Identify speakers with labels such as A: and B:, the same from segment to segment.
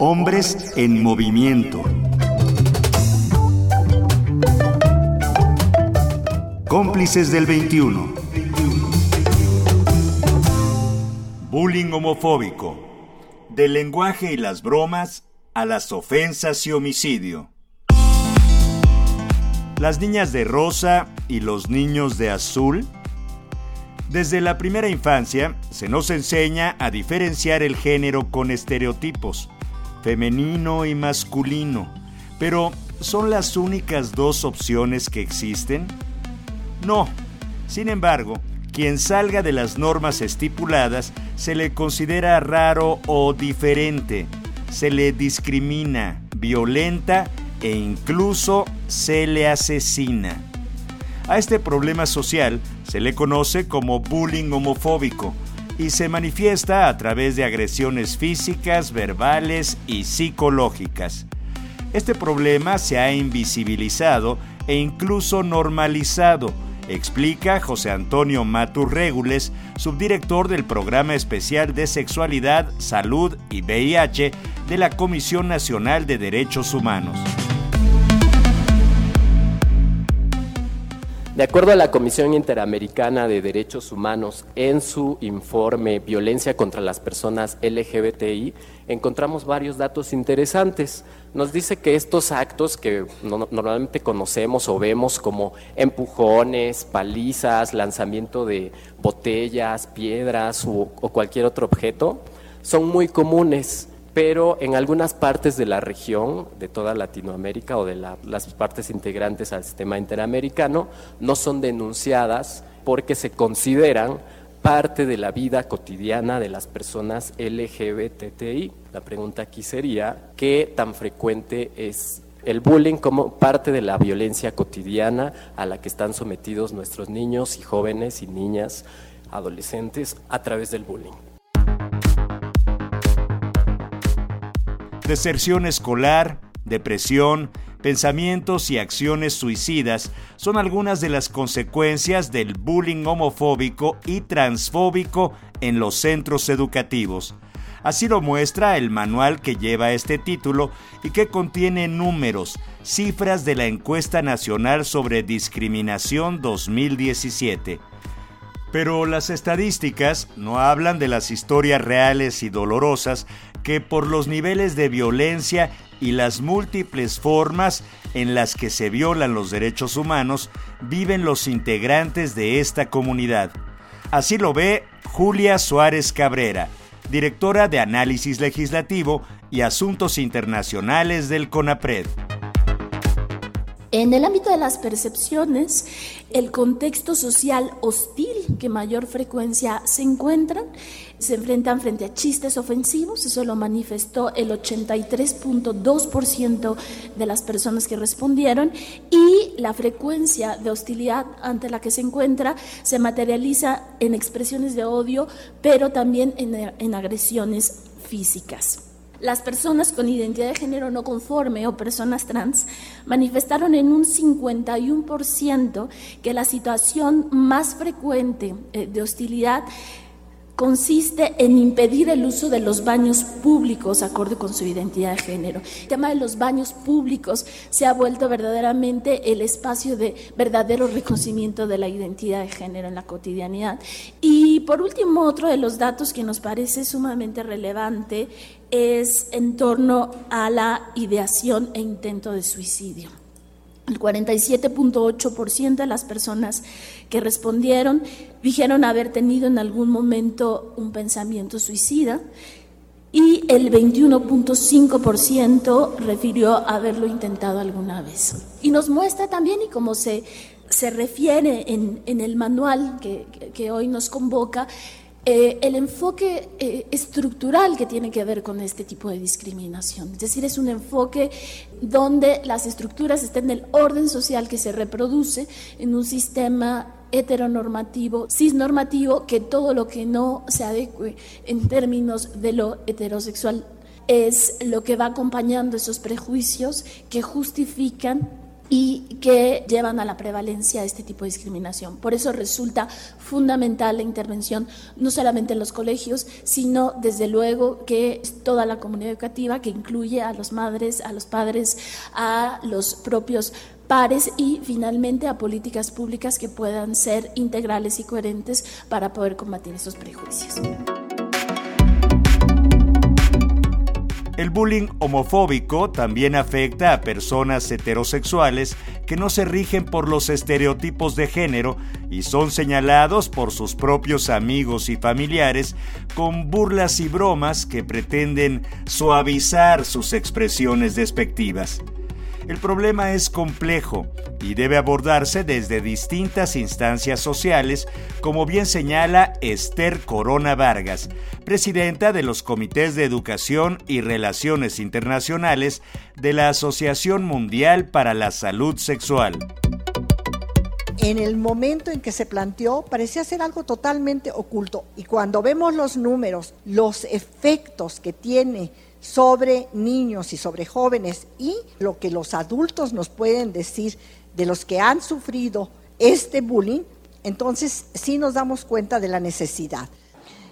A: Hombres en movimiento. Cómplices del 21. Bullying homofóbico. Del lenguaje y las bromas a las ofensas y homicidio. Las niñas de rosa y los niños de azul. Desde la primera infancia se nos enseña a diferenciar el género con estereotipos, femenino y masculino. Pero, ¿son las únicas dos opciones que existen? No. Sin embargo, quien salga de las normas estipuladas se le considera raro o diferente, se le discrimina, violenta e incluso se le asesina. A este problema social se le conoce como bullying homofóbico y se manifiesta a través de agresiones físicas, verbales y psicológicas. Este problema se ha invisibilizado e incluso normalizado, explica José Antonio Maturrégules, subdirector del Programa Especial de Sexualidad, Salud y VIH de la Comisión Nacional de Derechos Humanos.
B: De acuerdo a la Comisión Interamericana de Derechos Humanos, en su informe Violencia contra las Personas LGBTI, encontramos varios datos interesantes. Nos dice que estos actos que normalmente conocemos o vemos como empujones, palizas, lanzamiento de botellas, piedras o cualquier otro objeto, son muy comunes pero en algunas partes de la región, de toda Latinoamérica o de las partes integrantes al sistema interamericano, no son denunciadas porque se consideran parte de la vida cotidiana de las personas LGBTI. La pregunta aquí sería, ¿qué tan frecuente es el bullying como parte de la violencia cotidiana a la que están sometidos nuestros niños y jóvenes y niñas, adolescentes, a través del bullying?
A: Deserción escolar, depresión, pensamientos y acciones suicidas son algunas de las consecuencias del bullying homofóbico y transfóbico en los centros educativos. Así lo muestra el manual que lleva este título y que contiene números, cifras de la encuesta nacional sobre discriminación 2017. Pero las estadísticas no hablan de las historias reales y dolorosas que por los niveles de violencia y las múltiples formas en las que se violan los derechos humanos viven los integrantes de esta comunidad. Así lo ve Julia Suárez Cabrera, directora de Análisis Legislativo y Asuntos Internacionales del CONAPRED.
C: En el ámbito de las percepciones, el contexto social hostil que mayor frecuencia se encuentran, se enfrentan frente a chistes ofensivos, eso lo manifestó el 83.2% de las personas que respondieron, y la frecuencia de hostilidad ante la que se encuentra se materializa en expresiones de odio, pero también en, en agresiones físicas. Las personas con identidad de género no conforme o personas trans manifestaron en un 51% que la situación más frecuente eh, de hostilidad consiste en impedir el uso de los baños públicos acorde con su identidad de género. El tema de los baños públicos se ha vuelto verdaderamente el espacio de verdadero reconocimiento de la identidad de género en la cotidianidad. Y por último, otro de los datos que nos parece sumamente relevante es en torno a la ideación e intento de suicidio. El 47.8% de las personas que respondieron dijeron haber tenido en algún momento un pensamiento suicida y el 21.5% refirió haberlo intentado alguna vez. Y nos muestra también, y como se, se refiere en, en el manual que, que hoy nos convoca, eh, el enfoque eh, estructural que tiene que ver con este tipo de discriminación. Es decir, es un enfoque donde las estructuras estén en el orden social que se reproduce en un sistema heteronormativo, cisnormativo, que todo lo que no se adecue en términos de lo heterosexual es lo que va acompañando esos prejuicios que justifican y que llevan a la prevalencia de este tipo de discriminación. Por eso resulta fundamental la intervención no solamente en los colegios, sino desde luego que toda la comunidad educativa que incluye a los madres, a los padres, a los propios pares y finalmente a políticas públicas que puedan ser integrales y coherentes para poder combatir esos prejuicios.
A: El bullying homofóbico también afecta a personas heterosexuales que no se rigen por los estereotipos de género y son señalados por sus propios amigos y familiares con burlas y bromas que pretenden suavizar sus expresiones despectivas. El problema es complejo y debe abordarse desde distintas instancias sociales, como bien señala Esther Corona Vargas, presidenta de los Comités de Educación y Relaciones Internacionales de la Asociación Mundial para la Salud Sexual.
D: En el momento en que se planteó parecía ser algo totalmente oculto y cuando vemos los números, los efectos que tiene sobre niños y sobre jóvenes y lo que los adultos nos pueden decir de los que han sufrido este bullying, entonces sí nos damos cuenta de la necesidad.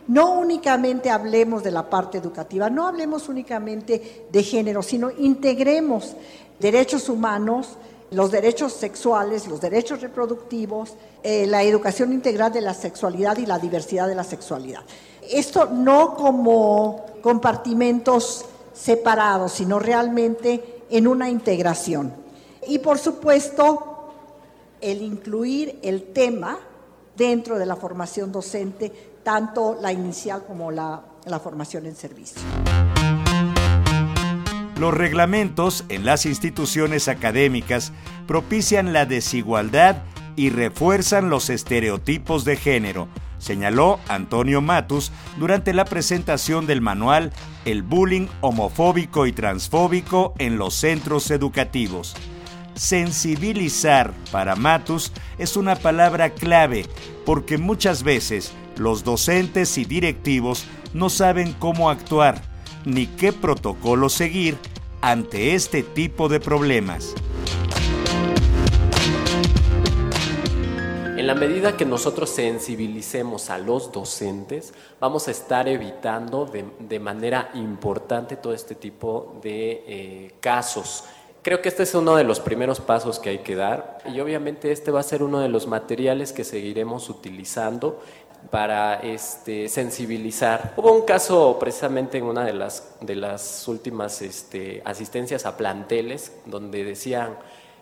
D: No únicamente hablemos de la parte educativa, no hablemos únicamente de género, sino integremos derechos humanos, los derechos sexuales, los derechos reproductivos, eh, la educación integral de la sexualidad y la diversidad de la sexualidad. Esto no como compartimentos separados, sino realmente en una integración. Y por supuesto, el incluir el tema dentro de la formación docente, tanto la inicial como la, la formación en servicio.
A: Los reglamentos en las instituciones académicas propician la desigualdad y refuerzan los estereotipos de género, señaló Antonio Matus durante la presentación del manual El bullying homofóbico y transfóbico en los centros educativos. Sensibilizar para Matus es una palabra clave porque muchas veces los docentes y directivos no saben cómo actuar ni qué protocolo seguir ante este tipo de problemas.
B: En la medida que nosotros sensibilicemos a los docentes, vamos a estar evitando de, manera importante todo este tipo de eh, casos. Creo que este es uno de los primeros pasos que hay que dar y obviamente este va a ser uno de los materiales que seguiremos utilizando para este, sensibilizar. Hubo un caso precisamente en una de las, de las últimas este, asistencias a planteles donde decían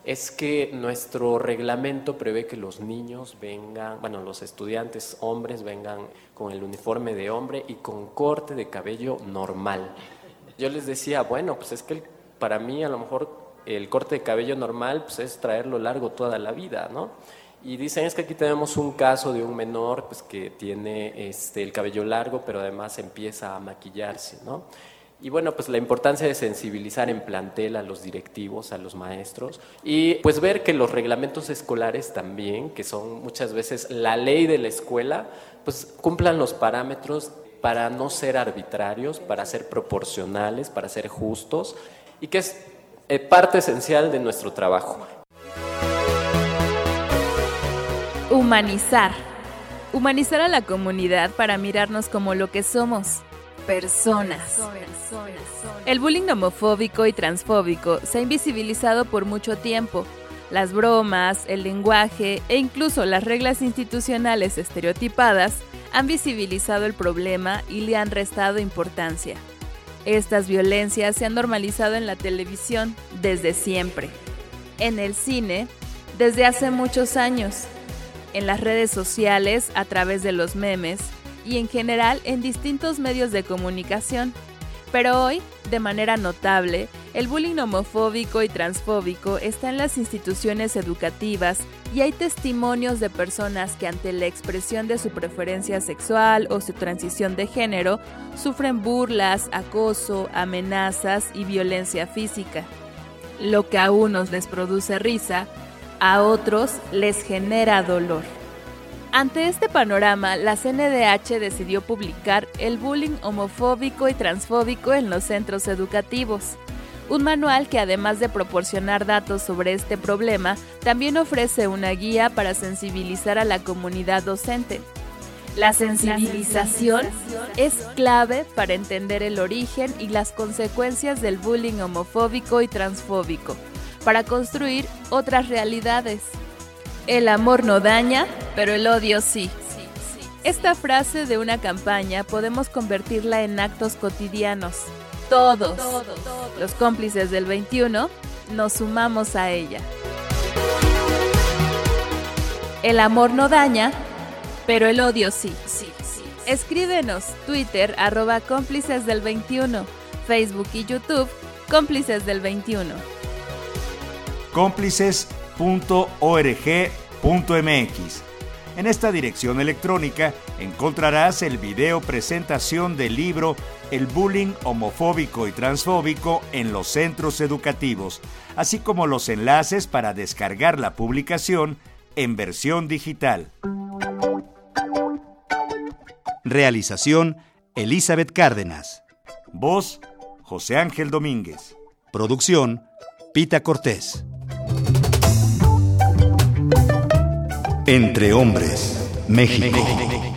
B: es que nuestro reglamento prevé que los niños vengan, bueno, los estudiantes hombres vengan con el uniforme de hombre y con corte de cabello normal. Yo les decía, bueno, pues es que para mí a lo mejor el corte de cabello normal pues es traerlo largo toda la vida, ¿no? Y dicen, es que aquí tenemos un caso de un menor pues, que tiene este, el cabello largo, pero además empieza a maquillarse, ¿no? Y bueno, pues la importancia de sensibilizar en plantel a los directivos, a los maestros y pues ver que los reglamentos escolares también, que son muchas veces la ley de la escuela, pues cumplan los parámetros para no ser arbitrarios, para ser proporcionales, para ser justos y que es parte esencial de nuestro trabajo.
E: Humanizar. Humanizar a la comunidad para mirarnos como lo que somos personas. El bullying homofóbico y transfóbico se ha invisibilizado por mucho tiempo. Las bromas, el lenguaje e incluso las reglas institucionales estereotipadas han visibilizado el problema y le han restado importancia. Estas violencias se han normalizado en la televisión desde siempre, en el cine desde hace muchos años, en las redes sociales a través de los memes, y en general en distintos medios de comunicación. Pero hoy, de manera notable, el bullying homofóbico y transfóbico está en las instituciones educativas y hay testimonios de personas que ante la expresión de su preferencia sexual o su transición de género sufren burlas, acoso, amenazas y violencia física. Lo que a unos les produce risa, a otros les genera dolor. Ante este panorama, la CNDH decidió publicar el bullying homofóbico y transfóbico en los centros educativos, un manual que además de proporcionar datos sobre este problema, también ofrece una guía para sensibilizar a la comunidad docente. La sensibilización es clave para entender el origen y las consecuencias del bullying homofóbico y transfóbico, para construir otras realidades. El amor no daña, pero el odio sí. Esta frase de una campaña podemos convertirla en actos cotidianos. Todos, los cómplices del 21, nos sumamos a ella. El amor no daña, pero el odio sí. Escríbenos Twitter arroba cómplices del 21, Facebook y YouTube cómplices del 21.
A: Cómplices.org.mx. En esta dirección electrónica encontrarás el video presentación del libro El bullying homofóbico y transfóbico en los centros educativos, así como los enlaces para descargar la publicación en versión digital.
F: Realización Elizabeth Cárdenas.
A: Voz José Ángel Domínguez.
F: Producción Pita Cortés. Entre Hombres, México.